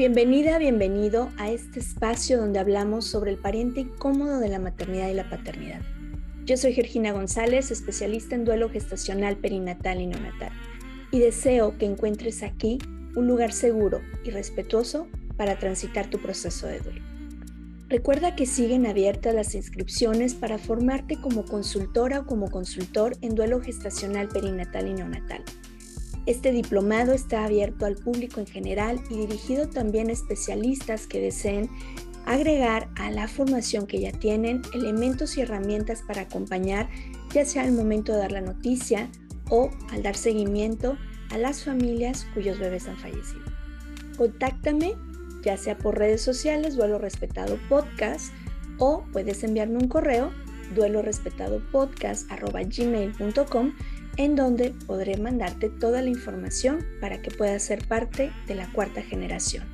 Bienvenida, bienvenido a este espacio donde hablamos sobre el pariente incómodo de la maternidad y la paternidad. Yo soy Georgina González, especialista en duelo gestacional, perinatal y neonatal, y deseo que encuentres aquí un lugar seguro y respetuoso para transitar tu proceso de duelo. Recuerda que siguen abiertas las inscripciones para formarte como consultora o como consultor en duelo gestacional, perinatal y neonatal. Este diplomado está abierto al público en general y dirigido también a especialistas que deseen agregar a la formación que ya tienen elementos y herramientas para acompañar, ya sea al momento de dar la noticia o al dar seguimiento a las familias cuyos bebés han fallecido. Contáctame, ya sea por redes sociales, Duelo Respetado Podcast, o puedes enviarme un correo, duelorespetadopodcast.gmail.com en donde podré mandarte toda la información para que puedas ser parte de la cuarta generación.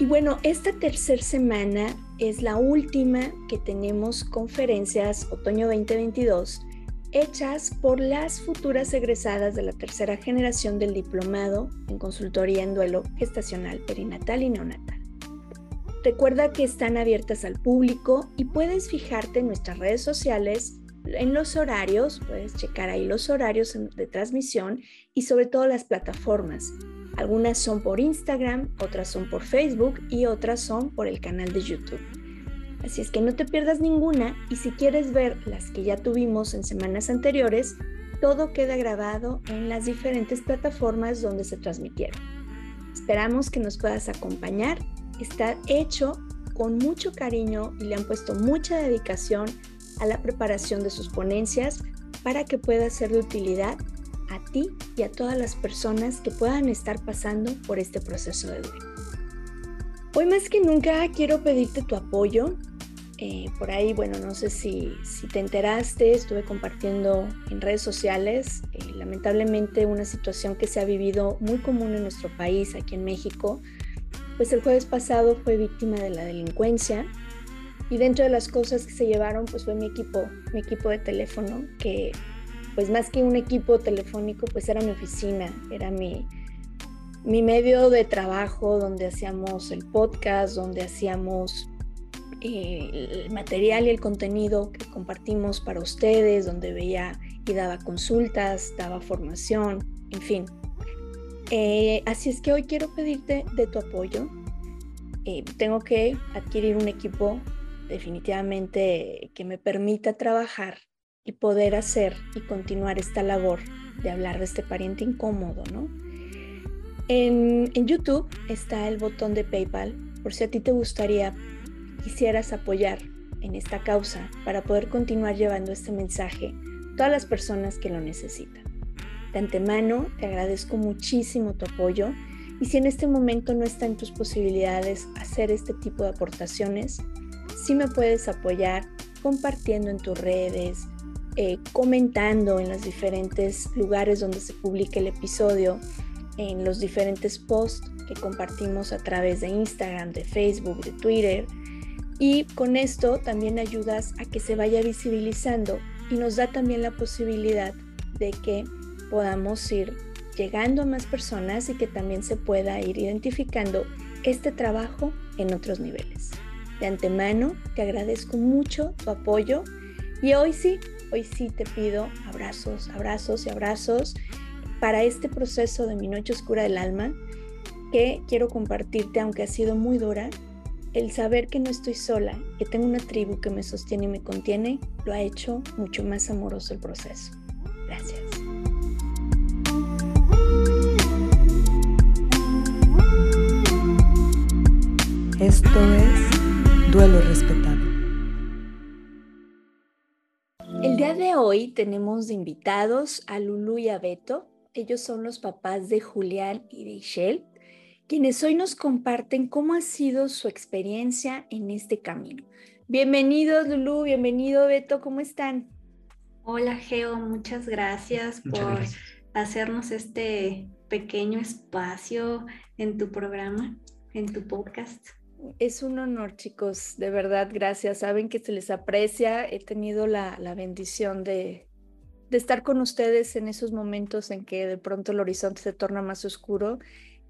Y bueno, esta tercera semana es la última que tenemos conferencias otoño 2022 hechas por las futuras egresadas de la tercera generación del diplomado en consultoría en duelo gestacional, perinatal y neonatal. Recuerda que están abiertas al público y puedes fijarte en nuestras redes sociales en los horarios, puedes checar ahí los horarios de transmisión y sobre todo las plataformas. Algunas son por Instagram, otras son por Facebook y otras son por el canal de YouTube. Así es que no te pierdas ninguna y si quieres ver las que ya tuvimos en semanas anteriores, todo queda grabado en las diferentes plataformas donde se transmitieron. Esperamos que nos puedas acompañar. Está hecho con mucho cariño y le han puesto mucha dedicación a la preparación de sus ponencias para que pueda ser de utilidad a ti y a todas las personas que puedan estar pasando por este proceso de duelo. Hoy más que nunca quiero pedirte tu apoyo. Eh, por ahí, bueno, no sé si, si, te enteraste, estuve compartiendo en redes sociales, eh, lamentablemente una situación que se ha vivido muy común en nuestro país, aquí en México, pues el jueves pasado fue víctima de la delincuencia y dentro de las cosas que se llevaron, pues fue mi equipo, mi equipo de teléfono, que pues más que un equipo telefónico, pues era mi oficina, era mi, mi medio de trabajo donde hacíamos el podcast, donde hacíamos eh, el material y el contenido que compartimos para ustedes, donde veía y daba consultas, daba formación, en fin. Eh, así es que hoy quiero pedirte de tu apoyo. Eh, tengo que adquirir un equipo definitivamente que me permita trabajar y poder hacer y continuar esta labor de hablar de este pariente incómodo, ¿no? En, en, YouTube está el botón de PayPal por si a ti te gustaría, quisieras apoyar en esta causa para poder continuar llevando este mensaje a todas las personas que lo necesitan. De antemano, te agradezco muchísimo tu apoyo y si en este momento no está en tus posibilidades hacer este tipo de aportaciones, sí me puedes apoyar compartiendo en tus redes, eh, comentando en los diferentes lugares donde se publica el episodio, en los diferentes posts que compartimos a través de Instagram, de Facebook, de Twitter. Y con esto también ayudas a que se vaya visibilizando y nos da también la posibilidad de que podamos ir llegando a más personas y que también se pueda ir identificando este trabajo en otros niveles. De antemano, te agradezco mucho tu apoyo y hoy sí, hoy sí te pido abrazos, abrazos y abrazos para este proceso de mi noche oscura del alma que quiero compartirte, aunque ha sido muy dura, el saber que no estoy sola, que tengo una tribu que me sostiene y me contiene, lo ha hecho mucho más amoroso el proceso. Gracias. Esto es Duelo respetado. El día de hoy tenemos de invitados a Lulu y a Beto. Ellos son los papás de Julián y de Ishel, quienes hoy nos comparten cómo ha sido su experiencia en este camino. Bienvenidos Lulu, bienvenido Beto, ¿cómo están? Hola Geo, muchas gracias por hacernos este pequeño espacio en tu programa, en tu podcast. Es un honor, chicos, de verdad, gracias. Saben que se les aprecia. He tenido la, bendición de, de, estar con ustedes en esos momentos en que de pronto el horizonte se torna más oscuro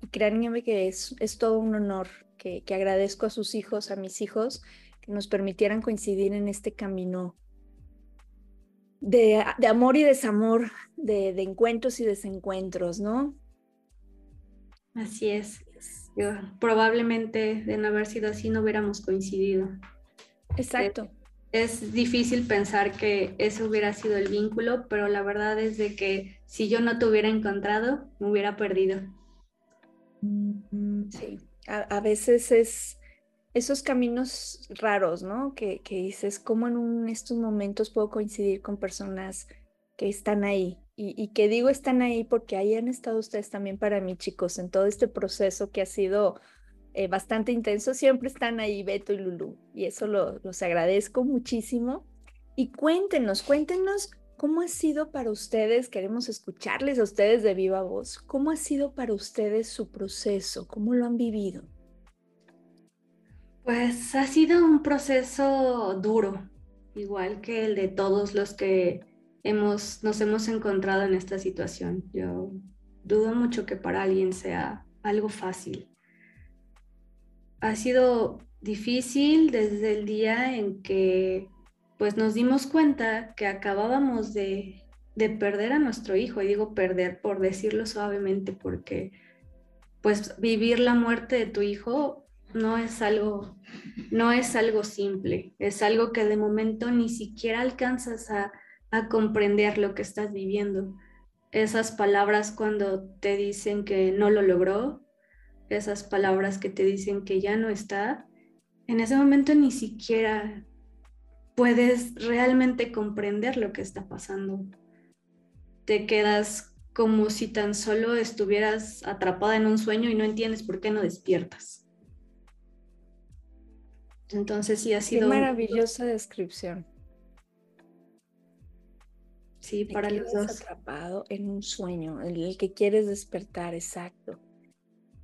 Y créanme que es, es todo un honor que, que agradezco a sus hijos, a mis hijos, que nos permitieran coincidir en este camino de, de amor y desamor, de, de, encuentros y desencuentros, ¿no? Así es. Probablemente de no haber sido así no hubiéramos coincidido. Exacto. Es, es, difícil pensar que eso hubiera sido el vínculo, pero la verdad es de que si yo no te hubiera encontrado, me hubiera perdido. Sí, a, a veces es esos caminos raros, ¿no? Que, que dices, ¿cómo en un, estos momentos puedo coincidir con personas que están ahí? Y, que digo están ahí porque ahí han estado ustedes también para mí, chicos, en todo este proceso que ha sido eh, bastante intenso. Siempre están ahí Beto y Lulu y eso lo, los agradezco muchísimo. Y cuéntenos, cuéntenos cómo ha sido para ustedes, queremos escucharles a ustedes de viva voz, cómo ha sido para ustedes su proceso, cómo lo han vivido. Pues ha sido un proceso duro, igual que el de todos los que hemos, nos hemos encontrado en esta situación. Yo dudo mucho que para alguien sea algo fácil. Ha sido difícil desde el día en que pues nos dimos cuenta que acabábamos de, de perder a nuestro hijo, y digo perder por decirlo suavemente, porque pues vivir la muerte de tu hijo no es algo, no es algo simple, es algo que de momento ni siquiera alcanzas a, a comprender lo que estás viviendo. Esas palabras cuando te dicen que no lo logró, esas palabras que te dicen que ya no está, en ese momento ni siquiera puedes realmente comprender lo que está pasando. Te quedas como si tan solo estuvieras atrapada en un sueño y no entiendes por qué no despiertas. Entonces sí ha sido... Qué maravillosa descripción. Sí, para los dos. atrapado en un sueño, el que quieres despertar, exacto.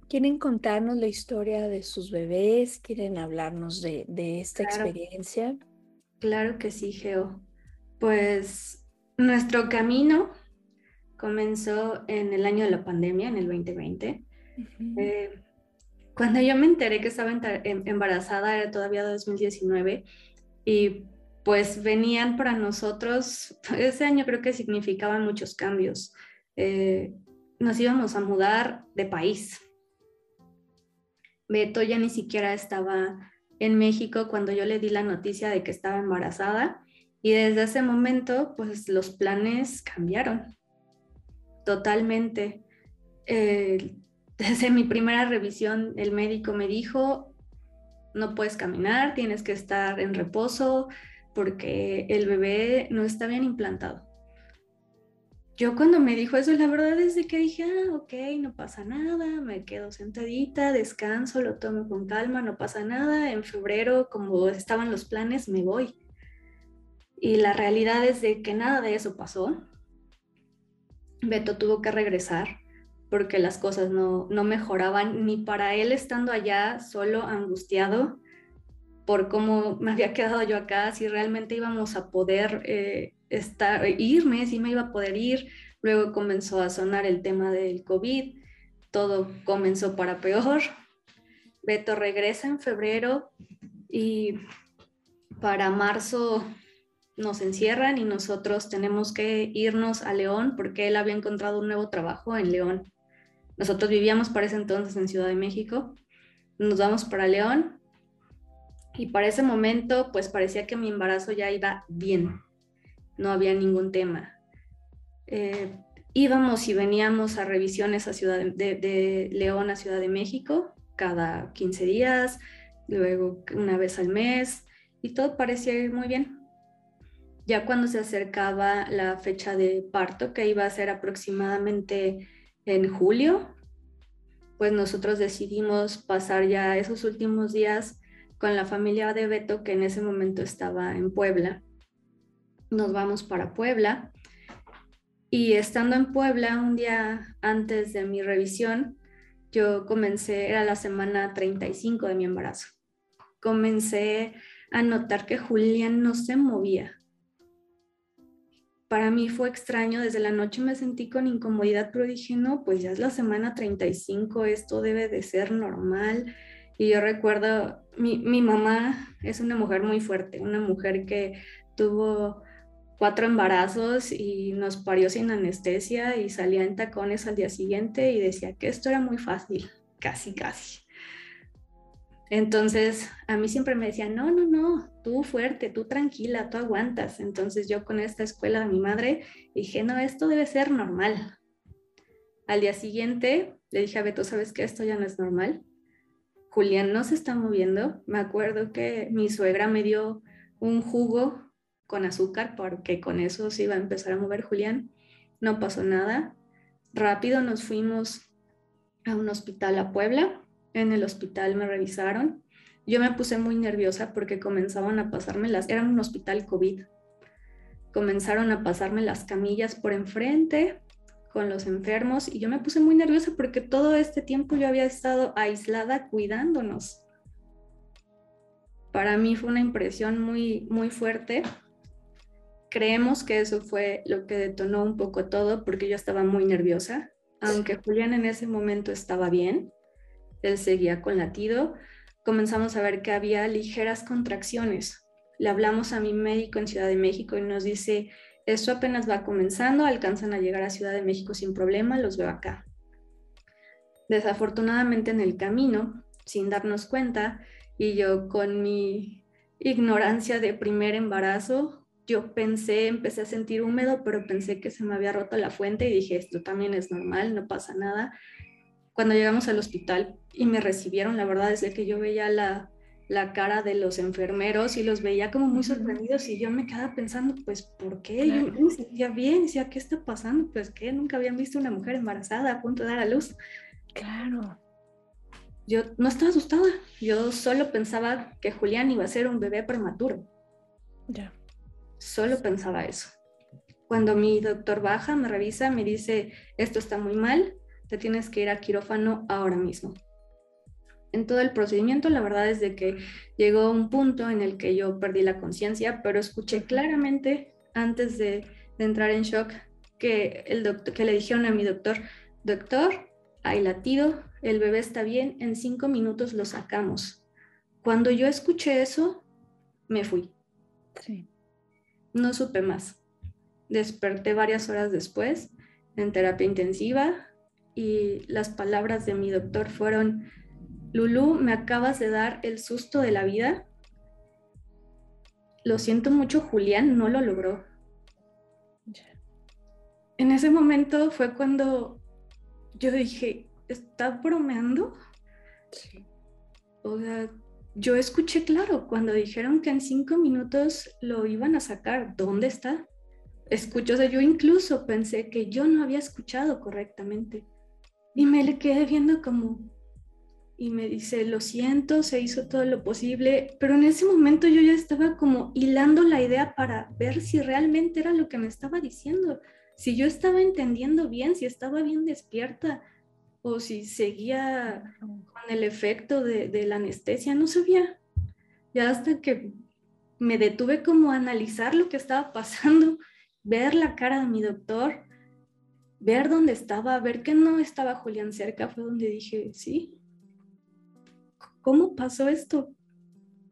¿Quieren contarnos la historia de sus bebés? ¿Quieren hablarnos de, de esta Claro. experiencia? Claro que sí, Geo. Pues nuestro camino comenzó en el año de la pandemia, en el 2020. Ujú. Eh, cuando yo me enteré que estaba em- embarazada era todavía 2019 y pues venían para nosotros, ese año creo que significaban muchos cambios. Eh, nos íbamos a mudar de país. Beto ya ni siquiera estaba en México cuando yo le di la noticia de que estaba embarazada y desde ese momento pues los planes cambiaron totalmente. Eh, desde mi primera revisión el médico me dijo, no puedes caminar, tienes que estar en reposo porque el bebé no está bien implantado. Yo cuando me dijo eso, la verdad es de que dije, ah, ok, no pasa nada, me quedo sentadita, descanso, lo tomo con calma, no pasa nada. En febrero, como estaban los planes, me voy. Y la realidad es de que nada de eso pasó. Beto tuvo que regresar porque las cosas no, no mejoraban ni para él estando allá solo angustiado por cómo me había quedado yo acá, si realmente íbamos a poder eh, estar, irme, si me iba a poder ir. Luego comenzó a sonar el tema del COVID, todo comenzó para peor. Beto regresa en febrero y para marzo nos encierran y nosotros tenemos que irnos a León porque él había encontrado un nuevo trabajo en León. Nosotros vivíamos para ese entonces en Ciudad de México. Nos vamos para León y para ese momento pues parecía que mi embarazo ya iba bien. No había ningún tema. Eh, íbamos y veníamos a revisiones a Ciudad de, León a Ciudad de México cada 15 días, luego una vez al mes y todo parecía ir muy bien ya cuando se acercaba la fecha de parto, que iba a ser aproximadamente en julio, pues nosotros decidimos pasar ya esos últimos días con la familia de Beto, que en ese momento estaba en Puebla. Nos vamos para Puebla y estando en Puebla un día antes de mi revisión, yo comencé, era la semana 35 de mi embarazo, comencé a notar que Julián no se movía para mí fue extraño, desde la noche me sentí con incomodidad, pero dije, no, pues ya es la semana 35, esto debe de ser normal. Y yo recuerdo, mi, mamá es una mujer muy fuerte, una mujer que tuvo cuatro embarazos y nos parió sin anestesia y salía en tacones al día siguiente y decía que esto era muy fácil, casi, casi. Entonces, a mí siempre me decían, no, no, no, tú fuerte, tú tranquila, tú aguantas. Entonces yo con esta escuela de mi madre dije, no, esto debe ser normal. Al día siguiente le dije a Beto, ¿sabes qué? Esto ya no es normal. Julián no se está moviendo. Me acuerdo que mi suegra me dio un jugo con azúcar porque con eso se iba a empezar a mover Julián. No pasó nada. Rápido nos fuimos a un hospital a Puebla. En el hospital me revisaron. Yo me puse muy nerviosa porque comenzaban a pasarme las, era un hospital COVID. Comenzaron a pasarme las camillas por enfrente con los enfermos y yo me puse muy nerviosa porque todo este tiempo yo había estado aislada cuidándonos. Para mí fue una impresión muy, muy fuerte Creemos que eso fue lo que detonó un poco todo porque yo estaba muy nerviosa, aunque Julián en ese momento estaba bien, él seguía con latido, comenzamos a ver que había ligeras contracciones. Le hablamos a mi médico en Ciudad de México y nos dice, esto apenas va comenzando, alcanzan a llegar a Ciudad de México sin problema, los veo acá. Desafortunadamente en el camino, sin darnos cuenta, y yo con mi ignorancia de primer embarazo, yo pensé, empecé a sentir húmedo, pero pensé que se me había roto la fuente y dije, esto también es normal, no pasa nada. Cuando llegamos al hospital y me recibieron, la verdad es que yo veía la, la cara de los enfermeros y los veía como muy sorprendidos y yo me quedaba pensando, pues, ¿por qué? Yo me sentía bien, decía, ¿qué está pasando? Pues que nunca habían visto una mujer embarazada a punto de dar a luz. Claro. Yo no estaba asustada, yo solo pensaba que Julián iba a ser un bebé prematuro. Ya. Solo pensaba eso. Cuando mi doctor baja, me revisa, me dice, esto está muy mal, te tienes que ir a quirófano ahora mismo. En todo el procedimiento, la verdad es de que llegó un punto en el que yo perdí la conciencia, pero escuché claramente antes de, entrar en shock que, el doctor, que le dijeron a mi doctor, doctor, hay latido, el bebé está bien, en cinco minutos lo sacamos. Cuando yo escuché eso, me fui. Sí. No supe más. Desperté varias horas después en terapia intensiva y las palabras de mi doctor fueron, Lulu, me acabas de dar el susto de la vida. Lo siento mucho, Julián no lo logró. En ese momento fue cuando yo dije, ¿está bromeando? Sí. O sea, yo escuché claro cuando dijeron que en cinco minutos lo iban a sacar. ¿Dónde está? Escucho, o sea, yo incluso pensé que yo no había escuchado correctamente. Y me le quedé viendo como, y me dice, lo siento, se hizo todo lo posible, pero en ese momento yo ya estaba como hilando la idea para ver si realmente era lo que me estaba diciendo, si yo estaba entendiendo bien, si estaba bien despierta, o si seguía con el efecto de, la anestesia, no sabía. Ya hasta que me detuve como a analizar lo que estaba pasando, ver la cara de mi doctor, ver dónde estaba, ver que no estaba Julián cerca, fue donde dije, sí, ¿cómo pasó esto?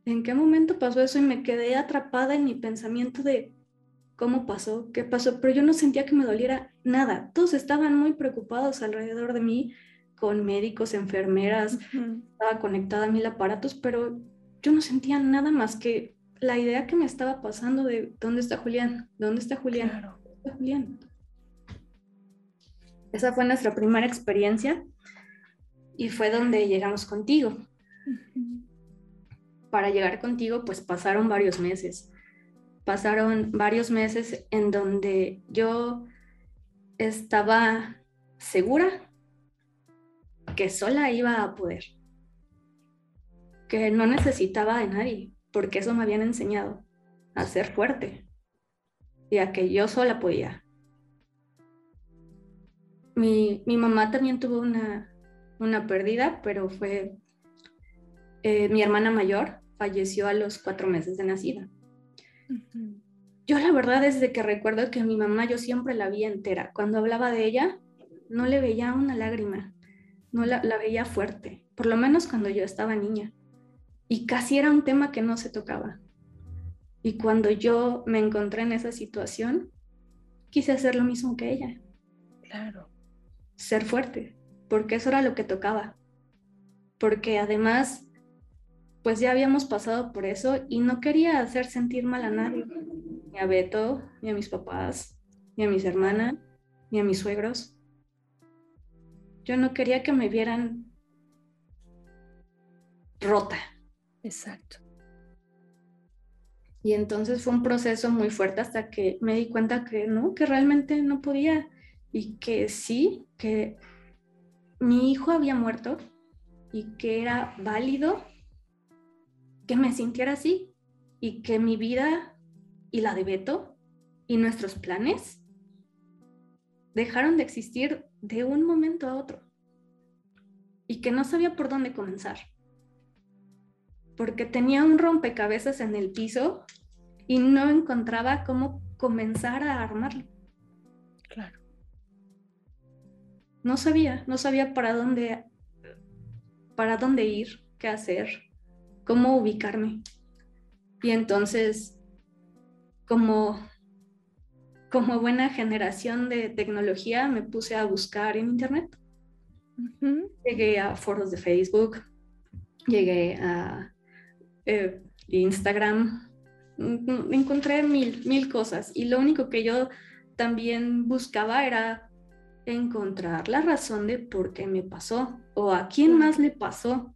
¿En qué momento pasó eso? Y me quedé atrapada en mi pensamiento de cómo pasó, qué pasó, pero yo no sentía que me doliera nada. Todos estaban muy preocupados alrededor de mí, con médicos, enfermeras, estaba conectada a mil aparatos, pero yo no sentía nada más que la idea que me estaba pasando de dónde está Julián, dónde está Julián, ¿Dónde está Julián. Esa fue nuestra primera experiencia y fue donde llegamos contigo. Para llegar contigo, pues pasaron varios meses pasaron varios meses en donde yo estaba segura que sola iba a poder, que no necesitaba de nadie, porque eso me habían enseñado a ser fuerte y a que yo sola podía. Mi, mamá también tuvo una, una pérdida, pero fue mi hermana mayor, falleció a los cuatro meses de nacida. Yo yo la verdad es de que recuerdo que mi mamá yo siempre la vi entera. Cuando hablaba de ella, no le veía una lágrima, no la, la veía fuerte, por lo menos cuando yo estaba niña. Y casi era un tema que no se tocaba. Y cuando yo me encontré en esa situación, quise hacer lo mismo que ella. Claro. Ser fuerte, porque eso era lo que tocaba. Porque además, pues ya habíamos pasado por eso y no quería hacer sentir mal a nadie, ni a Beto, ni a mis papás, ni a mis hermanas, ni a mis suegros. Yo no quería que me vieran rota. Exacto. Y entonces fue un proceso muy fuerte hasta que me di cuenta que no, que realmente no podía y que sí, que mi hijo había muerto y que era válido que me sintiera así y que mi vida y la de Beto y nuestros planes dejaron de existir de un momento a otro y que no sabía por dónde comenzar porque tenía un rompecabezas en el piso y no encontraba cómo comenzar a armarlo. Claro. No sabía, no sabía para dónde, para dónde ir, qué hacer, cómo ubicarme. Y entonces, como, como buena generación de tecnología, me puse a buscar en internet. Llegué a foros de Facebook, llegué a eh, Instagram, mm, encontré mil, mil cosas. Y lo único que yo también buscaba era encontrar la razón de por qué me pasó o a quién más le pasó,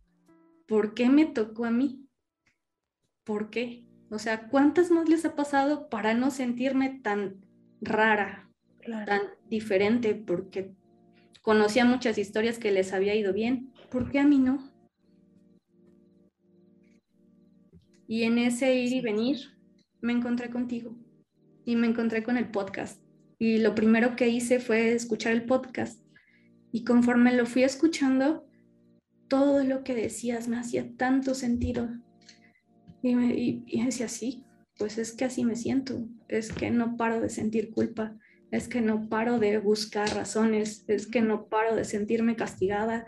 por qué me tocó a mí, por qué. O sea, ¿cuántas más les ha pasado para no sentirme tan rara, tan diferente? Porque conocía muchas historias que les había ido bien, ¿por qué a mí no? Y en ese ir y venir me encontré contigo y me encontré con el podcast. Y lo primero que hice fue escuchar el podcast. Y conforme lo fui escuchando, todo lo que decías me hacía tanto sentido. Y, me, y, decía, sí, pues es que así me siento. Es que no paro de sentir culpa. Es que no paro de buscar razones. Es que no paro de sentirme castigada.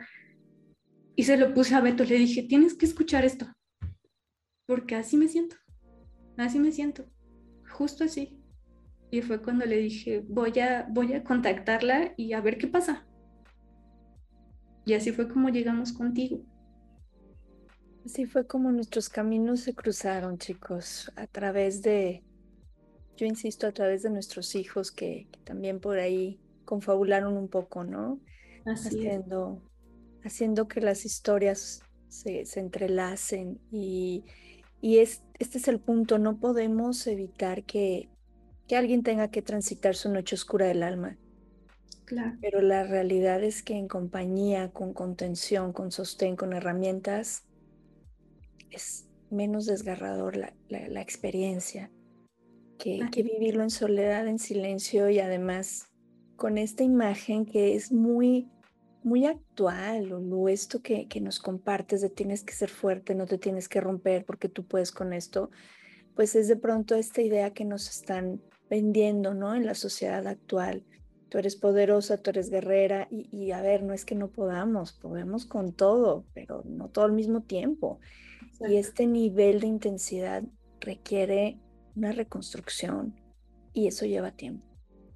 Y se lo puse a Beto. Le dije, tienes que escuchar esto porque así me siento, así me siento, justo así. Y fue cuando le dije, voy a, voy a contactarla y a ver qué pasa. Y así fue como llegamos contigo. Así fue como nuestros caminos se cruzaron, chicos, a través de, yo insisto, a través de nuestros hijos que, también por ahí confabularon un poco, ¿no? haciendo, haciendo que las historias se, se entrelacen y, y es, este es el punto, no podemos evitar que, que alguien tenga que transitar su noche oscura del alma. Claro. Pero la realidad es que en compañía, con contención, con sostén, con herramientas, es menos desgarrador la, la, experiencia que, que, vivirlo en soledad, en silencio y además con esta imagen que es muy muy actual, Lulu, esto que, que nos compartes de tienes que ser fuerte, no te tienes que romper porque tú puedes con esto, pues es de pronto esta idea que nos están vendiendo, ¿no? En la sociedad actual. Tú eres poderosa, tú eres guerrera y, y a ver, no es que no podamos, podemos con todo, pero no todo al mismo tiempo. Y este nivel de intensidad requiere una reconstrucción y eso lleva tiempo.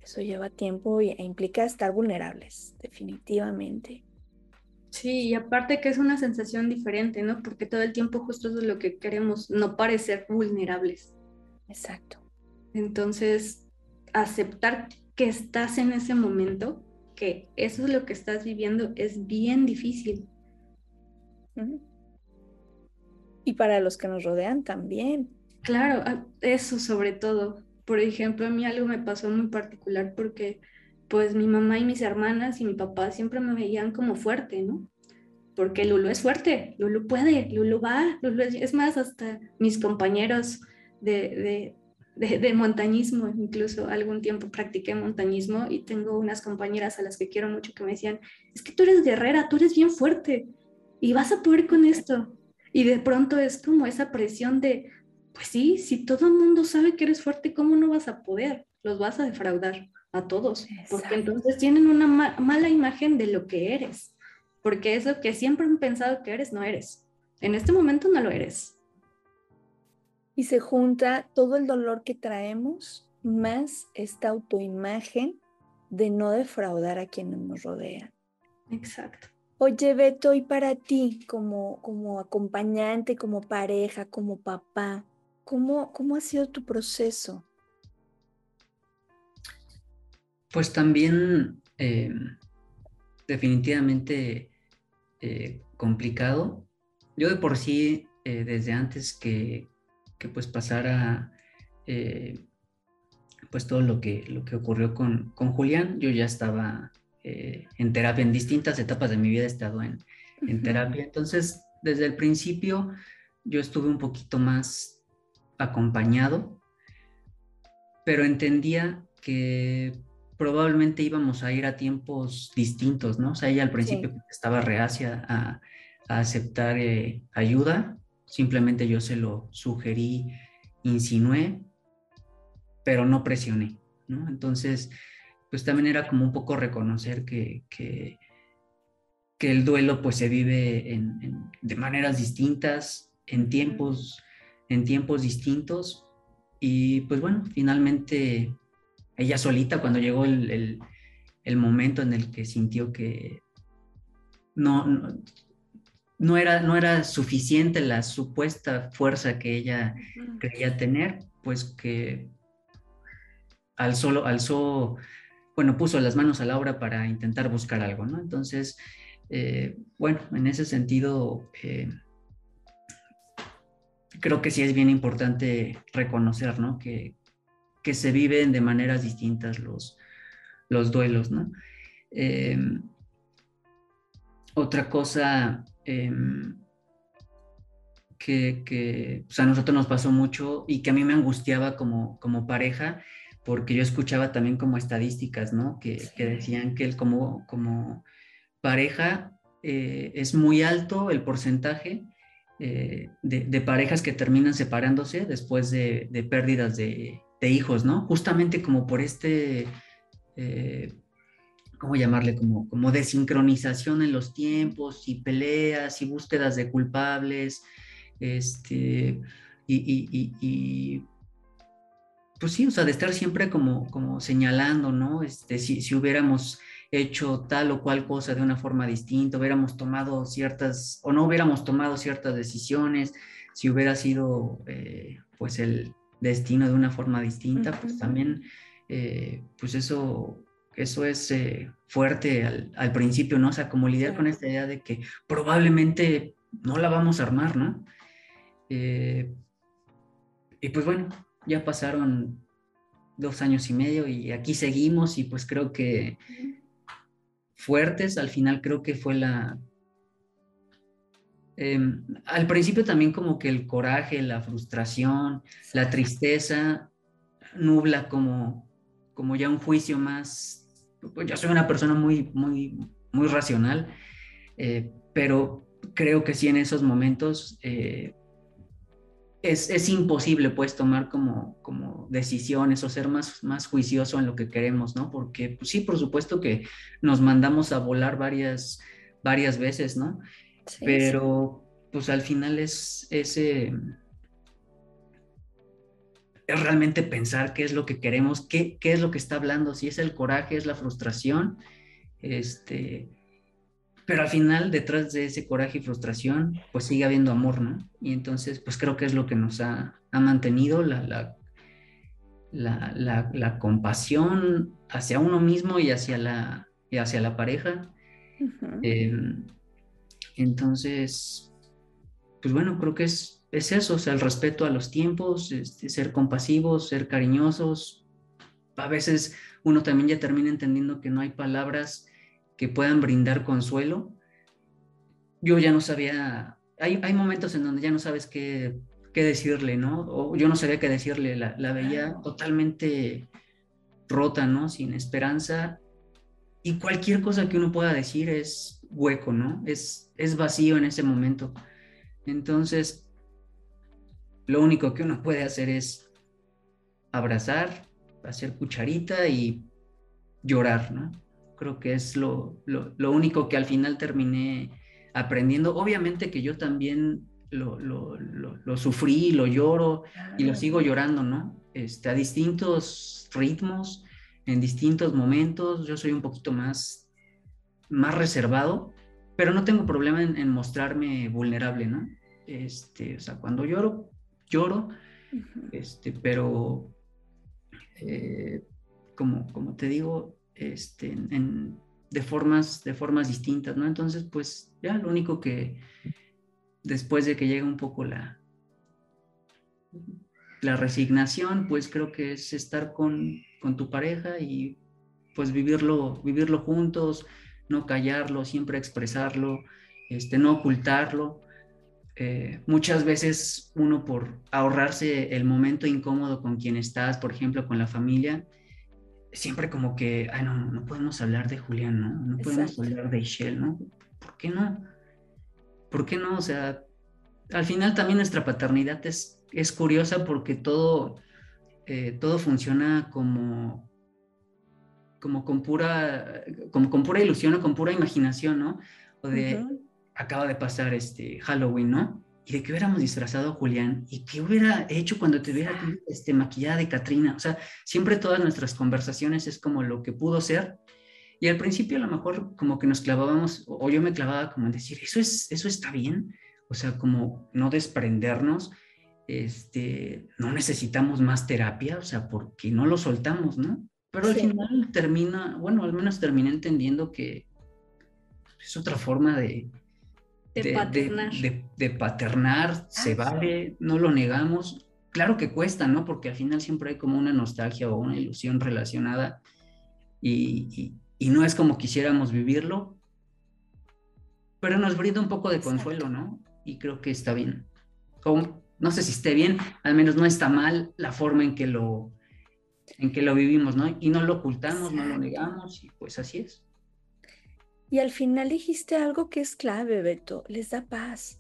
Eso lleva tiempo e implica estar vulnerables, definitivamente. Sí, y aparte que es una sensación diferente, ¿no? Porque todo el tiempo justo eso es lo que queremos, no parecer vulnerables. Exacto. Entonces, aceptar que estás en ese momento, que eso es lo que estás viviendo, es bien difícil. Y para los que nos rodean también. Claro, eso sobre todo por ejemplo, a mí algo me pasó muy particular porque pues mi mamá y mis hermanas y mi papá siempre me veían como fuerte, ¿no? Porque Lulu es fuerte, Lulu puede, Lulu va, Lulu es, más, hasta mis compañeros de, de, de, montañismo, incluso algún tiempo practiqué montañismo y tengo unas compañeras a las que quiero mucho que me decían, es que tú eres guerrera, tú eres bien fuerte y vas a poder con esto. Y de pronto es como esa presión de, pues sí, si todo el mundo sabe que eres fuerte, ¿cómo no vas a poder? Los vas a defraudar a todos, porque entonces tienen una mala imagen de lo que eres, porque eso que siempre han pensado que eres, no eres. En este momento no lo eres. Y se junta todo el dolor que traemos más esta autoimagen de no defraudar a quienes nos rodean. Exacto. Oye, Beto, y para ti, como, como acompañante, como pareja, como papá, ¿cómo, cómo ha sido tu proceso? Pues también eh, definitivamente eh, complicado. Yo de por sí, eh, desde antes que, que pues pasara pues todo lo que, lo que ocurrió con, con Julián, yo ya estaba eh, en terapia, en distintas etapas de mi vida he estado en, terapia. Entonces, desde el principio yo estuve un poquito más acompañado, pero entendía que probablemente íbamos a ir a tiempos distintos, ¿no? O sea, ella al principio estaba reacia a, aceptar eh, ayuda, simplemente yo se lo sugerí, insinué, pero no presioné, ¿no? Entonces, pues también era como un poco reconocer que, que, el duelo pues se vive de maneras distintas, en tiempos, en tiempos distintos. Y pues bueno, finalmente ella solita cuando llegó el, momento en el que sintió que no, era, no era suficiente la supuesta fuerza que ella creía tener, pues que alzó, alzó bueno, puso las manos a la obra para intentar buscar algo, ¿no? Entonces, eh, bueno, en ese sentido, eh, creo que sí es bien importante reconocer, ¿no? Que, se viven de maneras distintas los, los duelos, ¿no? Eh, otra cosa em, que, pues, a nosotros nos pasó mucho y que a mí me angustiaba como, como pareja porque yo escuchaba también como estadísticas, ¿no? Que, decían que él como, como pareja eh, es muy alto el porcentaje eh, de, parejas que terminan separándose después de, pérdidas de, hijos, ¿no? Justamente como por este, eh, ¿cómo llamarle? Como, como desincronización en los tiempos y peleas y búsquedas de culpables, este, y pues sí, o sea, de estar siempre como, como señalando, ¿no? Este, si, si hubiéramos hecho tal o cual cosa de una forma distinta, hubiéramos tomado ciertas, o no hubiéramos tomado ciertas decisiones, si hubiera sido, eh, pues, el destino de una forma distinta, pues también, eh, pues eso, eso es eh, fuerte al, al, principio, ¿no? O sea, como lidiar con esta idea de que probablemente no la vamos a armar, ¿no? y pues bueno, ya pasaron dos años y medio y aquí seguimos y pues creo que fuertes, al final creo que fue la... Em, al principio también como que el coraje, la frustración, la tristeza nubla como, como ya un juicio más, pues yo soy una persona muy, muy, muy racional, eh, pero creo que sí en esos momentos eh, es, imposible pues tomar como, como decisiones o ser más, más juicioso en lo que queremos, ¿no? Porque pues, sí, por supuesto que nos mandamos a volar varias, varias veces, ¿no? Pero pues al final es ese... es realmente pensar qué es lo que queremos, qué, qué es lo que está hablando, si es el coraje, es la frustración, este, pero al final detrás de ese coraje y frustración, pues sigue habiendo amor, ¿no? Y entonces, pues creo que es lo que nos ha, mantenido la, la, la, compasión hacia uno mismo y hacia la, y hacia la pareja. Em, entonces, pues bueno, creo que es, es eso, o sea, el respeto a los tiempos, este, ser compasivos, ser cariñosos. A veces uno también ya termina entendiendo que no hay palabras que puedan brindar consuelo. Yo ya no sabía, hay, hay momentos en donde ya no sabes qué, qué decirle, ¿no? O yo no sabía qué decirle, la, la veía totalmente rota, ¿no? Sin esperanza. Y cualquier cosa que uno pueda decir es hueco, ¿no? Es, es vacío en ese momento. Entonces, lo único que uno puede hacer es abrazar, hacer cucharita y llorar, ¿no? Creo que es lo, lo, único que al final terminé aprendiendo. Obviamente que yo también lo, lo sufrí, lo lloro y lo sigo llorando, ¿no? Este, a distintos ritmos, en distintos momentos. Yo soy un poquito más, más reservado, pero no tengo problema en, mostrarme vulnerable, ¿no? Este, o sea, cuando lloro, lloro, este, pero eh, como, como te digo, este, en, de, formas, de formas distintas, ¿no? Entonces, pues ya lo único que después de que llega un poco la, la resignación, pues creo que es estar con, con tu pareja y pues vivirlo, vivirlo juntos, no callarlo, siempre expresarlo, este, no ocultarlo. Eh, muchas veces uno por ahorrarse el momento incómodo con quien estás, por ejemplo, con la familia, siempre como que, ay, no, no podemos hablar de Julián, ¿no? No podemos hablar de Ishel, ¿no? ¿Por qué no? ¿Por qué no? O sea, al final también nuestra paternidad es, es curiosa porque todo, eh, todo funciona como, como con pura, como con pura ilusión o con pura imaginación, ¿no? O de, acaba de pasar este Halloween, ¿no? y de qué hubiéramos disfrazado a Julián y qué hubiera hecho cuando te hubiera este, maquillada de Katrina. O sea, siempre todas nuestras conversaciones es como lo que pudo ser. Y al principio a lo mejor como que nos clavábamos, o yo me clavaba como en decir, eso, es, eso está bien. O sea, como no desprendernos, este, no necesitamos más terapia, o sea, porque no lo soltamos, ¿no? Pero al final termina, bueno, al menos terminé entendiendo que es otra forma de, de, paternar. De, paternar, se ah, vale, no lo negamos. Claro que cuesta, ¿no? Porque al final siempre hay como una nostalgia o una ilusión relacionada y, no es como quisiéramos vivirlo, pero nos brinda un poco de consuelo, ¿no? Y creo que está bien. no sé si esté bien, al menos no está mal la forma en que lo, en que lo vivimos, ¿no? Y no lo ocultamos, no lo negamos y pues así es. Y al final dijiste algo que es clave, Beto, les da paz.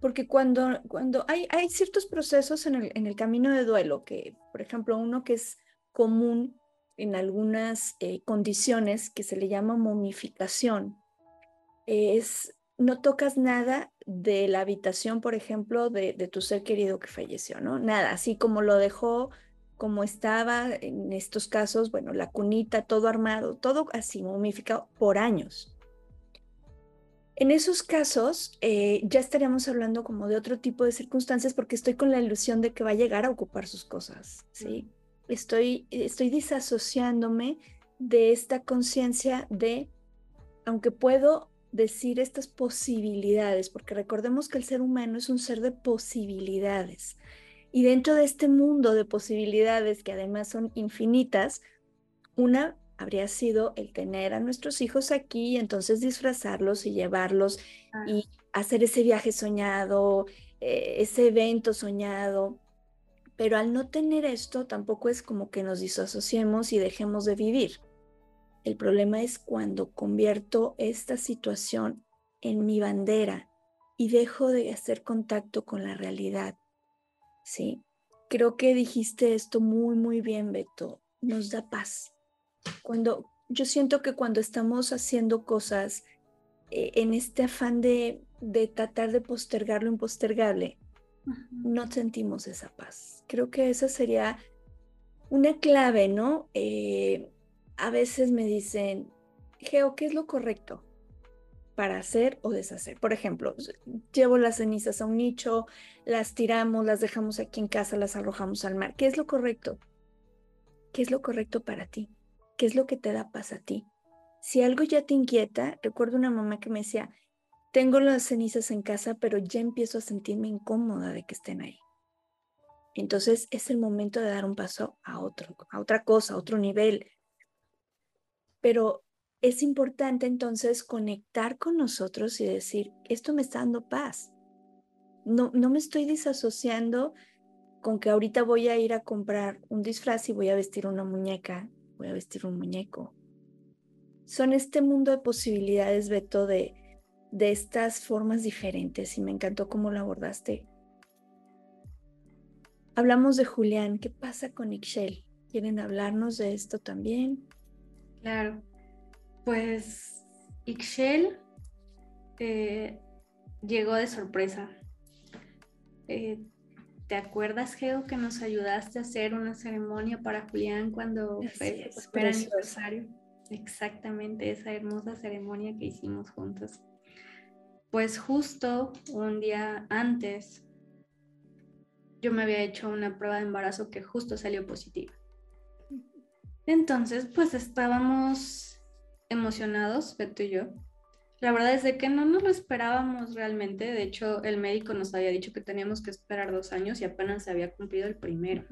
Porque cuando, cuando hay, hay ciertos procesos en el, en el camino de duelo, que por ejemplo uno que es común en algunas eh, condiciones que se le llama momificación, es no tocas nada de la habitación, por ejemplo, de, de, tu ser querido que falleció, ¿no? Nada, así como lo dejó como estaba en estos casos, bueno, la cunita, todo armado, todo así momificado por años. En esos casos eh, ya estaríamos hablando como de otro tipo de circunstancias porque estoy con la ilusión de que va a llegar a ocupar sus cosas, ¿sí? Estoy, estoy disasociándome de esta conciencia de, aunque puedo decir estas posibilidades, porque recordemos que el ser humano es un ser de posibilidades. Y dentro de este mundo de posibilidades que además son infinitas, una habría sido el tener a nuestros hijos aquí y entonces disfrazarlos y llevarlos ah. y hacer ese viaje soñado, eh, ese evento soñado. Pero al no tener esto, tampoco es como que nos disasociemos y dejemos de vivir. El problema es cuando convierto esta situación en mi bandera y dejo de hacer contacto con la realidad ¿sí? Creo que dijiste esto muy, muy bien, Beto. Nos da paz. Cuando yo siento que cuando estamos haciendo cosas eh, en este afán de, de, tratar de postergar lo impostergable, no sentimos esa paz. Creo que esa sería una clave, ¿no? Eh, a veces me dicen, Geo, ¿qué es lo correcto? Para hacer o deshacer. Por ejemplo, llevo las cenizas a un nicho, las tiramos, las dejamos aquí en casa, las arrojamos al mar. ¿Qué es lo correcto? ¿Qué es lo correcto para ti? ¿Qué es lo que te da paz a ti? Si algo ya te inquieta, recuerdo una mamá que me decía, tengo las cenizas en casa, pero ya empiezo a sentirme incómoda de que estén ahí. Entonces es el momento de dar un paso a otro, a otra cosa, a otro nivel. Pero es importante entonces conectar con nosotros y decir, esto me está dando paz. No, no me estoy disasociando con que ahorita voy a ir a comprar un disfraz y voy a vestir una muñeca, voy a vestir un muñeco. Son este mundo de posibilidades, Beto, de, de estas formas diferentes y me encantó cómo lo abordaste. hablamos de Julián, ¿qué pasa con Ixchel? ¿Quieren hablarnos de esto también? Claro, pues Ixchel eh, llegó de sorpresa. Eh, ¿Te acuerdas, Geo, que nos ayudaste a hacer una ceremonia para Julián cuando fue su aniversario? Exactamente, esa hermosa ceremonia que hicimos juntos. Pues justo un día antes, yo me había hecho una prueba de embarazo que justo salió positiva. Entonces, pues estábamos emocionados, Beto y yo. La verdad es de que no nos lo esperábamos realmente. De hecho, el médico nos había dicho que teníamos que esperar dos años y apenas se había cumplido el primero.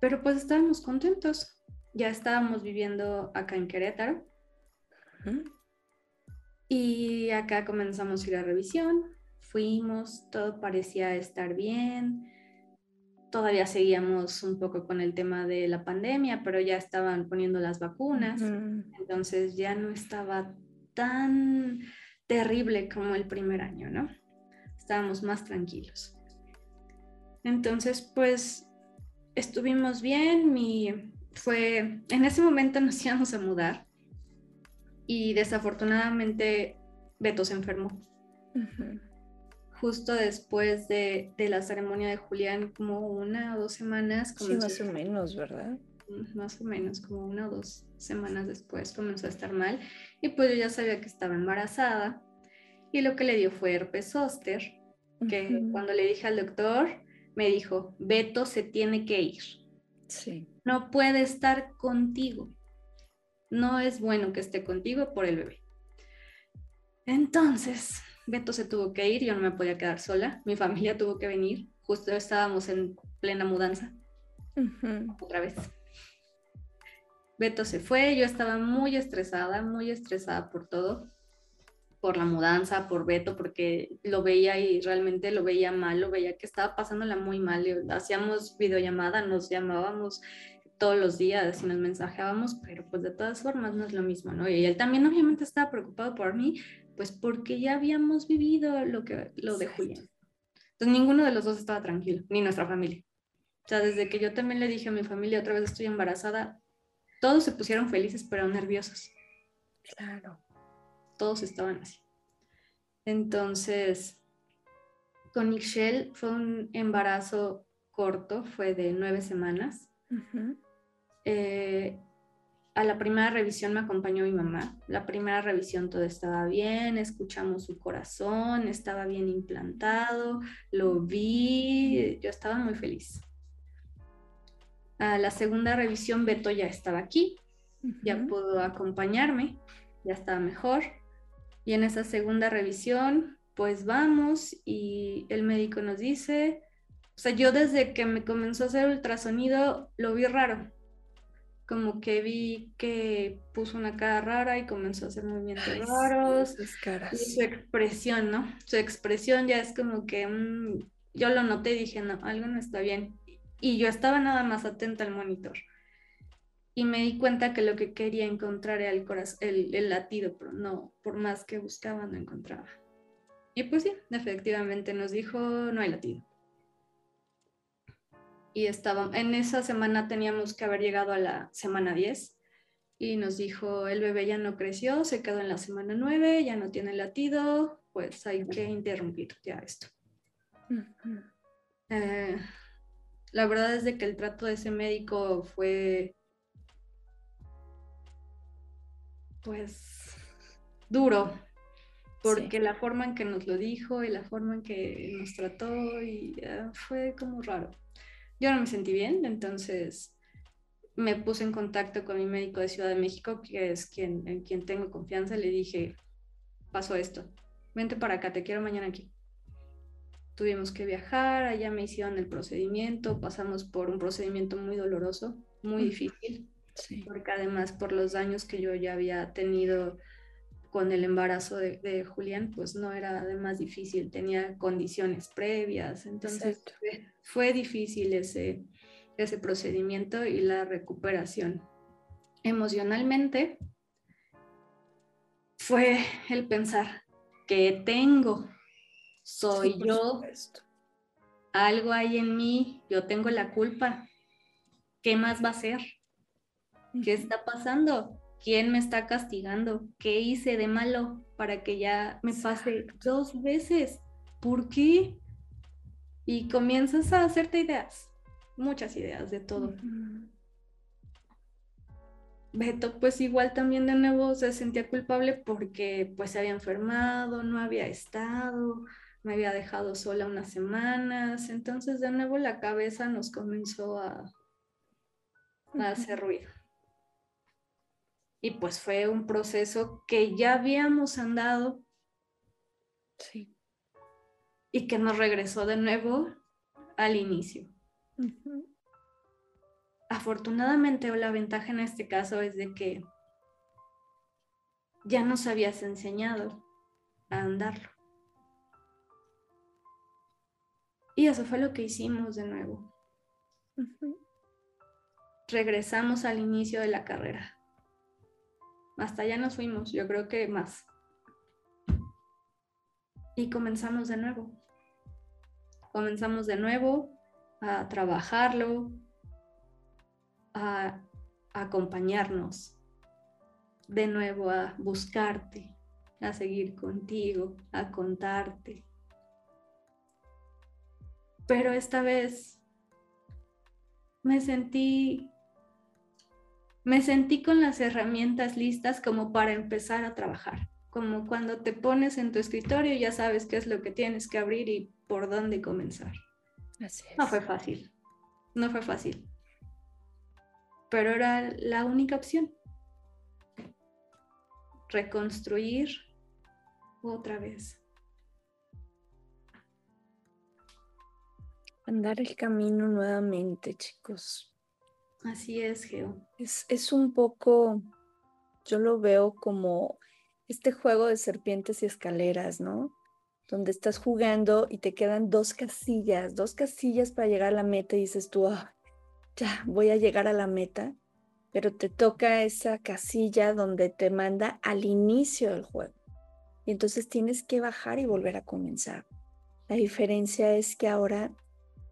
Pero pues estábamos contentos. Ya estábamos viviendo acá en Querétaro. Y acá comenzamos a ir a revisión. Fuimos, todo parecía estar bien todavía seguíamos un poco con el tema de la pandemia, pero ya estaban poniendo las vacunas, entonces ya no estaba tan terrible como el primer año, ¿no? Estábamos más tranquilos. Entonces, pues estuvimos bien, mi, fue, en ese momento nos íbamos a mudar y desafortunadamente Beto se enfermó justo después de, la ceremonia de Julián, como una o dos semanas. Sí, más o menos, ¿verdad? Más o menos, como una o dos semanas después comenzó a estar mal. Y pues yo ya sabía que estaba embarazada. Y lo que le dio fue herpes zóster, que cuando le dije al doctor, me dijo, Beto se tiene que ir. Sí. No puede estar contigo. No es bueno que esté contigo por el bebé. Entonces, Beto se tuvo que ir, yo no me podía quedar sola, mi familia tuvo que venir, justo estábamos en plena mudanza, otra vez. Beto se fue, yo estaba muy estresada, muy estresada por todo, por la mudanza, por Beto, porque lo veía y realmente lo veía mal, lo veía que estaba pasándola muy mal. Hacíamos videollamada, nos llamábamos todos los días y nos mensajeábamos, pero pues de todas formas no es lo mismo, ¿no? Y él también obviamente estaba preocupado por mí, pues porque ya habíamos vivido lo, que, lo de Julián. Entonces ninguno de los dos estaba tranquilo, ni nuestra familia. O sea, desde que yo también le dije a mi familia, otra vez estoy embarazada, todos se pusieron felices, pero nerviosos. Claro. Todos estaban así. Entonces, con Michelle fue un embarazo corto, fue de nueve semanas a la primera revisión me acompañó mi mamá. La primera revisión todo estaba bien, escuchamos su corazón, estaba bien implantado, lo vi, yo estaba muy feliz. A la segunda revisión Beto ya estaba aquí, ya pudo acompañarme, ya estaba mejor. Y en esa segunda revisión, pues vamos y el médico nos dice, o sea, yo desde que me comenzó a hacer ultrasonido lo vi raro como que vi que puso una cara rara y comenzó a hacer movimientos raros. caras. Y su expresión, ¿no? Su expresión ya es como que mm, yo lo noté y dije, no, algo no está bien. Y yo estaba nada más atenta al monitor. Y me di cuenta que lo que quería encontrar era el, el, el latido, pero no, por más que buscaba, no encontraba. Y pues sí, efectivamente nos dijo, no hay latido y estaba, en esa semana teníamos que haber llegado a la semana 10 y nos dijo, el bebé ya no creció, se quedó en la semana 9, ya no tiene latido, pues hay que interrumpir ya esto. Eh, la verdad es de que el trato de ese médico fue pues duro, porque la forma en que nos lo dijo y la forma en que nos trató y eh, fue como raro yo no me sentí bien, entonces me puse en contacto con mi médico de Ciudad de México, que es quien, en quien tengo confianza, le dije, pasó esto, vente para acá, te quiero mañana aquí. Tuvimos que viajar, allá me hicieron el procedimiento, pasamos por un procedimiento muy doloroso, muy difícil, porque además por los daños que yo ya había tenido con el embarazo de, Julián, pues no era además difícil, tenía condiciones previas, entonces fue, difícil ese, ese procedimiento y la recuperación. Emocionalmente fue el pensar que tengo, soy yo, algo hay en mí, yo tengo la culpa. ¿Qué más va a ser? ¿Qué está pasando? ¿Quién me está castigando? ¿Qué hice de malo para que ya me pase dos veces? ¿Por qué? Y comienzas a hacerte ideas, muchas ideas de todo. Beto pues igual también de nuevo se sentía culpable porque pues se había enfermado, no había estado, me había dejado sola unas semanas, entonces de nuevo la cabeza nos comenzó a, a hacer ruido. Y pues fue un proceso que ya habíamos andado. Sí. Y que nos regresó de nuevo al inicio. Afortunadamente, la ventaja en este caso es de que ya nos habías enseñado a andarlo. Y eso fue lo que hicimos de nuevo. Regresamos al inicio de la carrera. Hasta allá nos fuimos, yo creo que más. Y comenzamos de nuevo. Comenzamos de nuevo a trabajarlo, a acompañarnos, de nuevo a buscarte, a seguir contigo, a contarte, pero esta vez me sentí me sentí con las herramientas listas como para empezar a trabajar, como cuando te pones en tu escritorio y ya sabes qué es lo que tienes que abrir y por dónde comenzar. No fue fácil, no fue fácil, pero era la única opción. Reconstruir otra vez. Andar el camino nuevamente, chicos. Así es, Geo. Es, es un poco, yo lo veo como este juego de serpientes y escaleras, ¿no? Donde estás jugando y te quedan dos casillas, dos casillas para llegar a la meta y dices tú, ah, ya voy a llegar a la meta, pero te toca esa casilla donde te manda al inicio del juego. Y entonces tienes que bajar y volver a comenzar. La diferencia es que ahora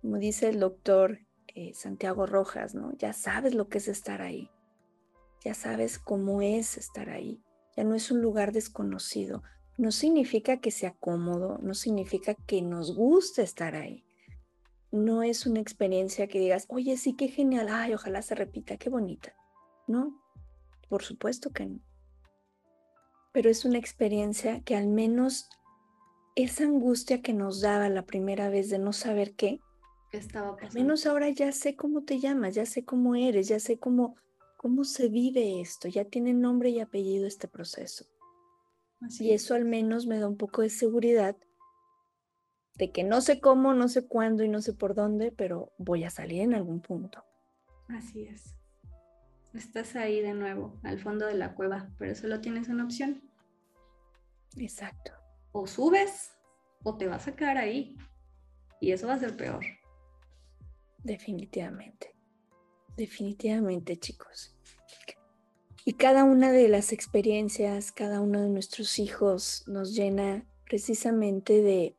como dice el doctor eh, Santiago Rojas, ¿no? Ya sabes lo que es estar ahí, ya sabes cómo es estar ahí, ya no es un lugar desconocido. No significa que sea cómodo, no significa que nos guste estar ahí. No es una experiencia que digas, oye, sí, qué genial, ay, ojalá se repita, qué bonita. No, por supuesto que no. Pero es una experiencia que al menos esa angustia que nos daba la primera vez de no saber qué, estaba Al menos ahora ya sé cómo te llamas, ya sé cómo eres, ya sé cómo, cómo se vive esto, ya tiene nombre y apellido este proceso. y eso al menos me da un poco de seguridad de que no sé cómo, no sé cuándo y no sé por dónde, pero voy a salir en algún punto. Así es. Estás ahí de nuevo, al fondo de la cueva, pero solo tienes una opción. Exacto. O subes o te vas a quedar ahí. Y eso va a ser peor. Definitivamente. Definitivamente, chicos. Y cada una de las experiencias, cada uno de nuestros hijos nos llena precisamente de,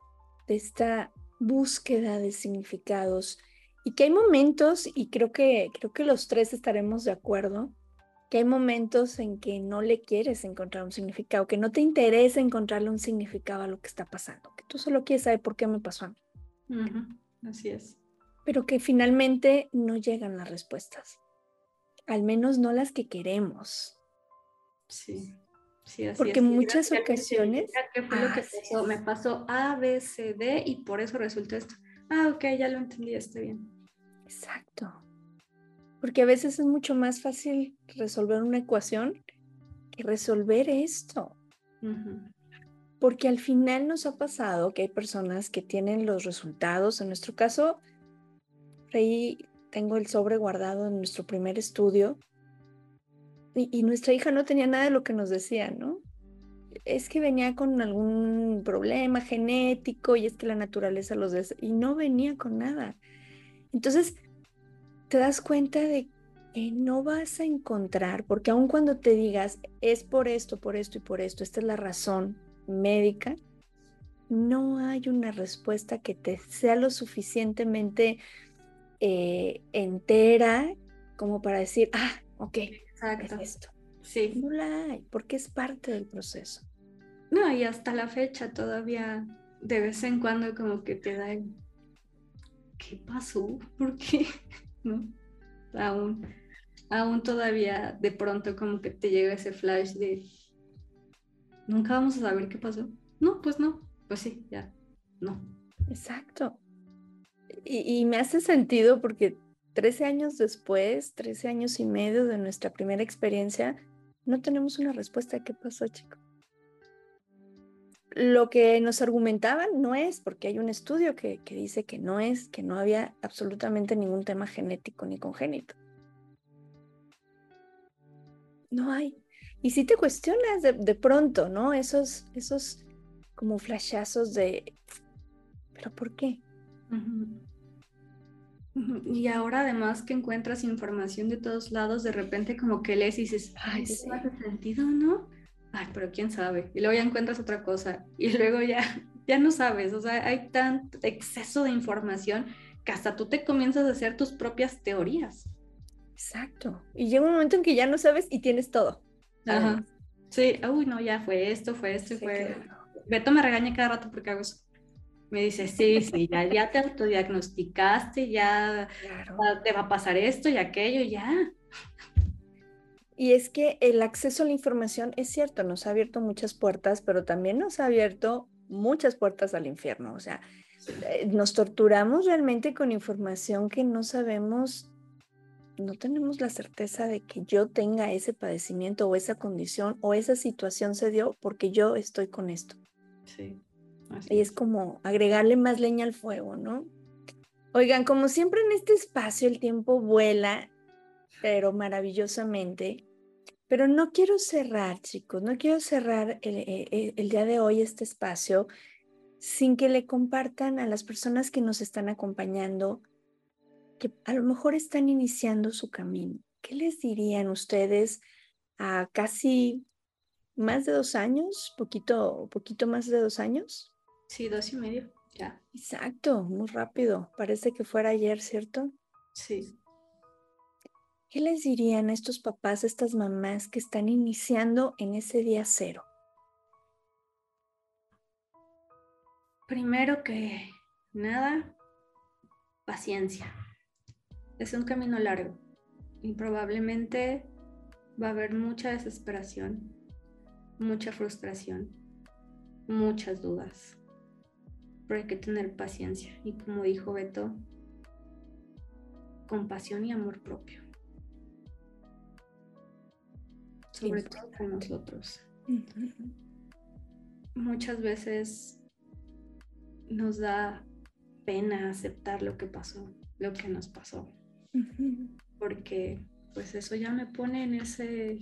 esta búsqueda de significados y que hay momentos, y creo que, creo que los tres estaremos de acuerdo, que hay momentos en que no le quieres encontrar un significado, que no te interesa encontrarle un significado a lo que está pasando, que tú solo quieres saber por qué me pasó a mí. Así es pero que finalmente no llegan las respuestas, al menos no las que queremos. Sí. Sí, así Porque muchas ocasiones... ¿Qué fue lo que ah, pasó? Me pasó A, B, C, D y por eso resultó esto. Ah, ok, ya lo entendí, está bien. Exacto. Porque a veces es mucho más fácil resolver una ecuación que resolver esto. Porque al final nos ha pasado que hay personas que tienen los resultados, en nuestro caso, ahí tengo el sobre guardado en nuestro primer estudio y, nuestra hija no tenía nada de lo que nos decía, ¿no? Es que venía con algún problema genético y es que la naturaleza los des y no venía con nada. Entonces, te das cuenta de que no vas a encontrar, porque aun cuando te digas, es por esto, por esto y por esto, esta es la razón médica, no hay una respuesta que te sea lo suficientemente eh, entera como para decir, ah, ok, Exacto. es esto. Sí. No la hay, porque es parte del proceso. No, y hasta la fecha todavía de vez en cuando como que te da ¿qué pasó? ¿Por qué? ¿No? Aún, aún todavía de pronto como que te llega ese flash de nunca vamos a saber qué pasó. No, pues no, pues sí, ya, no. Exacto. Y, me hace sentido porque 13 años después, 13 años y medio de nuestra primera experiencia, no tenemos una respuesta de qué pasó, chico lo que nos argumentaban no es, porque hay un estudio que, dice que no es, que no había absolutamente ningún tema genético ni congénito. No hay. Y si te cuestionas de, pronto, ¿no? Esos, esos como flashazos de, ¿pero por qué? Y ahora además que encuentras información de todos lados, de repente como que lees y dices, ay, ¿eso hace sentido, no? ay, pero quién sabe, y luego ya encuentras otra cosa, y luego ya, ya no sabes, o sea, hay tanto exceso de información que hasta tú te comienzas a hacer tus propias teorías. Exacto, y llega un momento en que ya no sabes y tienes todo. Ajá. Sí, uy, no, ya fue esto, fue esto, fue... Beto me regaña cada rato porque hago eso. Me dice, sí, sí, ya, ya te autodiagnosticaste, ya te va a pasar esto y aquello, ya. Y es que el acceso a la información es cierto, nos ha abierto muchas puertas, pero también nos ha abierto muchas puertas al infierno. O sea, eh, nos torturamos realmente con información que no sabemos, no tenemos la certeza de que yo tenga ese padecimiento o esa condición o esa situación se dio porque yo estoy con esto. Sí. Y es como agregarle más leña al fuego, ¿no? Oigan, como siempre en este espacio el tiempo vuela, pero maravillosamente. Pero no quiero cerrar, chicos, no quiero cerrar eh, eh, el, día de hoy este espacio sin que le compartan a las personas que nos están acompañando, que a lo mejor están iniciando su camino. ¿Qué les dirían ustedes a casi más de dos años, poquito, poquito más de dos años? Sí, dos y medio, ya. Exacto, muy rápido. Parece que fuera ayer, ¿cierto? Sí. ¿Qué les dirían a estos papás, a estas mamás que están iniciando en ese día cero? Primero que nada, paciencia. Es un camino largo y probablemente va a haber mucha desesperación, mucha frustración, muchas dudas. Pero hay que tener paciencia. Y como dijo Beto, compasión y amor propio. sobre todo con nosotros. Muchas veces nos da pena aceptar lo que pasó, lo que nos pasó, porque pues eso ya me pone en ese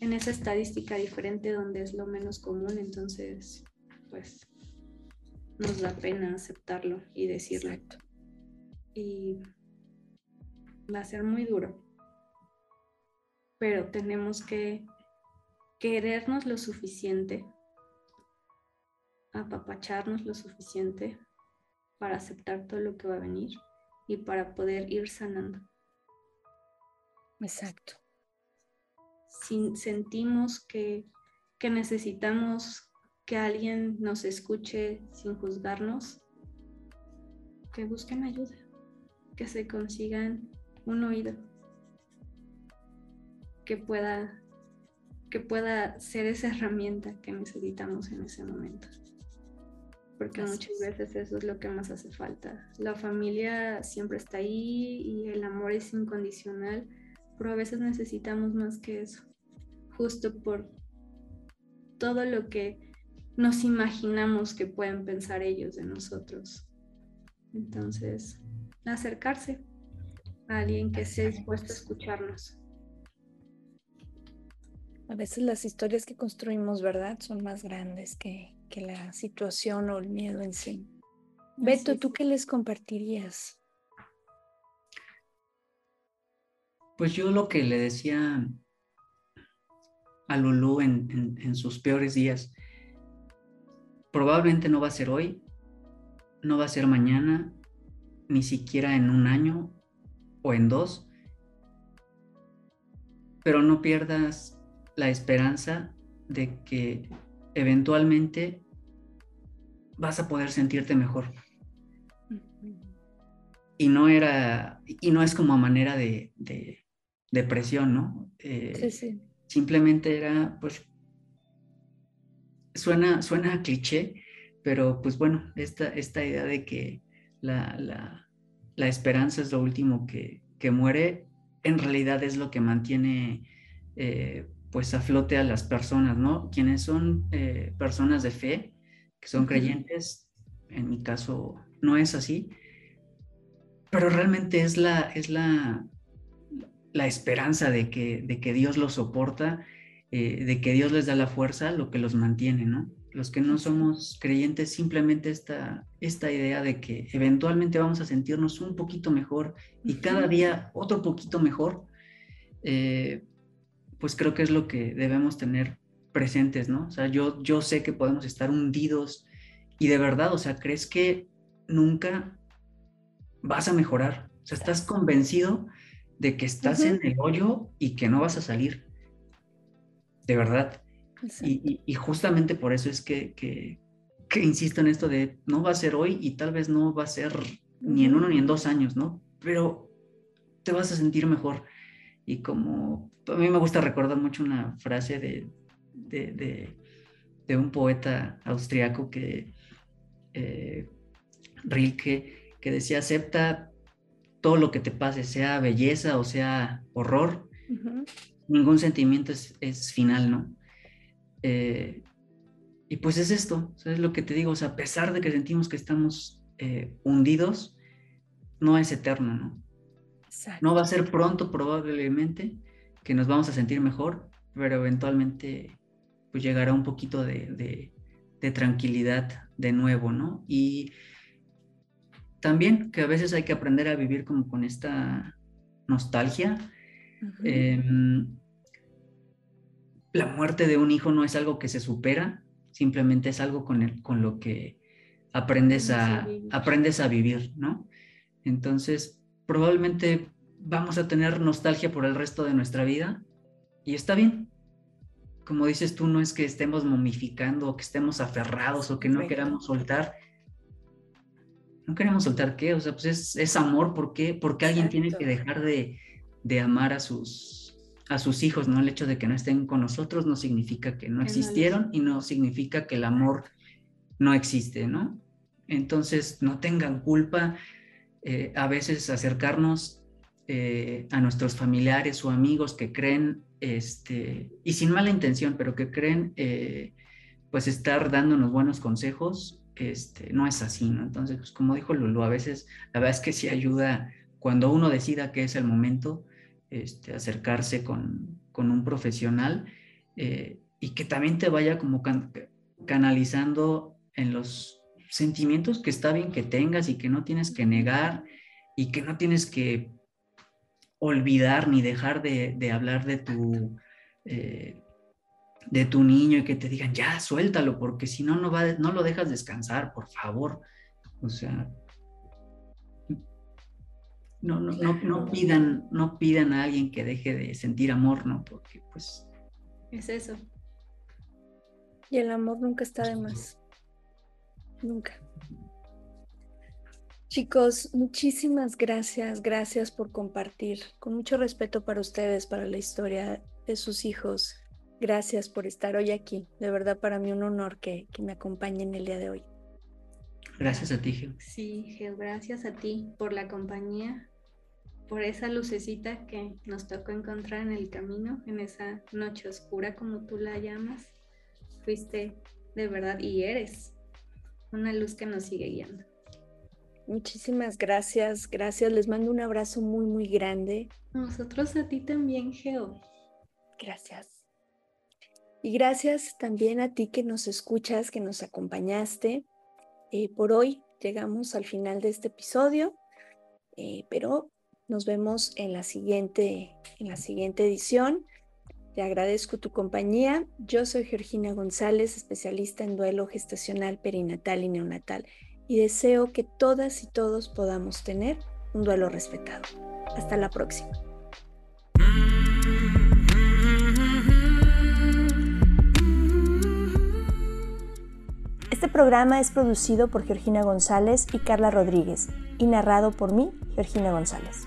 en esa estadística diferente donde es lo menos común, entonces pues nos da pena aceptarlo y decirlo. Y va a ser muy duro. Pero tenemos que querernos lo suficiente, apapacharnos lo suficiente para aceptar todo lo que va a venir y para poder ir sanando. Exacto. Si sentimos que, que necesitamos que alguien nos escuche sin juzgarnos, que busquen ayuda, que se consigan un oído que pueda que pueda ser esa herramienta que necesitamos en ese momento. Porque muchas veces eso es lo que más hace falta. La familia siempre está ahí y el amor es incondicional, pero a veces necesitamos más que eso, justo por todo lo que nos imaginamos que pueden pensar ellos de nosotros. Entonces, acercarse a alguien que esté dispuesto a escucharnos. A veces las historias que construimos, ¿verdad? Son más grandes que, la situación o el miedo en sí. Beto, ¿tú qué les compartirías? Pues yo lo que le decía a Lulu en, sus peores días probablemente no va a ser hoy, no va a ser mañana, ni siquiera en un año o en dos, pero no pierdas la esperanza de que eventualmente vas a poder sentirte mejor. Y no era, y no es como a manera de, de, presión, ¿no? Eh, sí, sí. Simplemente era, pues, suena, suena a cliché, pero pues bueno, esta, esta idea de que la, la, esperanza es lo último que, que, muere, en realidad es lo que mantiene eh, pues a flote a las personas, ¿no? Quienes son eh, personas de fe, que son creyentes, en mi caso no es así, pero realmente es la, es la, la esperanza de que, de que Dios los soporta, eh, de que Dios les da la fuerza, lo que los mantiene, ¿no? los que no somos creyentes, simplemente esta, esta idea de que eventualmente vamos a sentirnos un poquito mejor y cada día otro poquito mejor, eh, pues creo que es lo que debemos tener presentes, ¿no? O sea, yo, yo sé que podemos estar hundidos y de verdad, o sea, crees que nunca vas a mejorar, o sea, estás convencido de que estás en el hoyo y que no vas a salir, de verdad. Y, justamente por eso es que, que, insisto en esto de no va a ser hoy y tal vez no va a ser ni en uno ni en dos años, ¿no? Pero te vas a sentir mejor. Y como a mí me gusta recordar mucho una frase de, de, de, un poeta austriaco que, eh, Rilke, que decía, acepta todo lo que te pase, sea belleza o sea horror, ningún sentimiento es, es final, ¿no? Eh, y pues es esto, es lo que te digo, o sea, a pesar de que sentimos que estamos eh, hundidos, no es eterno, ¿no? No va a ser pronto probablemente que nos vamos a sentir mejor, pero eventualmente pues llegará un poquito de, tranquilidad de nuevo, ¿no? Y también que a veces hay que aprender a vivir como con esta nostalgia la muerte de un hijo no es algo que se supera, simplemente es algo con, el, con lo que aprendes a, aprendes a vivir, ¿no? Entonces, probablemente vamos a tener nostalgia por el resto de nuestra vida y está bien. Como dices tú, no es que estemos momificando o que estemos aferrados o que no queramos soltar. No queremos soltar qué, o sea, pues es, amor, ¿por qué? Porque alguien tiene que dejar de, de amar a sus, a sus hijos, ¿no? El hecho de que no estén con nosotros no significa que no existieron y no significa que el amor no existe, ¿no? Entonces, no tengan culpa eh, a veces acercarnos eh, a nuestros familiares o amigos que creen, este, y sin mala intención, pero que creen, eh, pues, estar dándonos buenos consejos, este, no es así, ¿no? Entonces, pues, como dijo Lulu, a veces la verdad es que sí ayuda cuando uno decida que es el momento, este, acercarse con, un profesional eh, y que también te vaya como canalizando en los sentimientos que está bien que tengas y que no tienes que negar y que no tienes que olvidar ni dejar de, hablar de tu, eh, de tu niño y que te digan, ya, suéltalo, porque si no, no, va, no lo dejas descansar, por favor. O sea, no, no, no, no, pidan, no pidan a alguien que deje de sentir amor, ¿no? Porque pues... Es eso. Y el amor nunca está de más. Nunca. Chicos, muchísimas gracias, gracias por compartir, con mucho respeto para ustedes, para la historia de sus hijos. Gracias por estar hoy aquí. De verdad, para mí un honor que, que me acompañen el día de hoy. Gracias a ti, Geo. Sí, Geo, gracias a ti por la compañía, por esa lucecita que nos tocó encontrar en el camino, en esa noche oscura como tú la llamas. Fuiste de verdad y eres una luz que nos sigue guiando. Muchísimas gracias, gracias. Les mando un abrazo muy, muy grande. Nosotros a ti también, Geo. Gracias. Y gracias también a ti que nos escuchas, que nos acompañaste. Eh, por hoy llegamos al final de este episodio, eh, pero nos vemos en la siguiente, en la siguiente edición. Te agradezco tu compañía. Yo soy Georgina González, especialista en duelo gestacional, perinatal y neonatal, y deseo que todas y todos podamos tener un duelo respetado. Hasta la próxima. Este programa es producido por Georgina González y Carla Rodríguez y narrado por mí, Georgina González.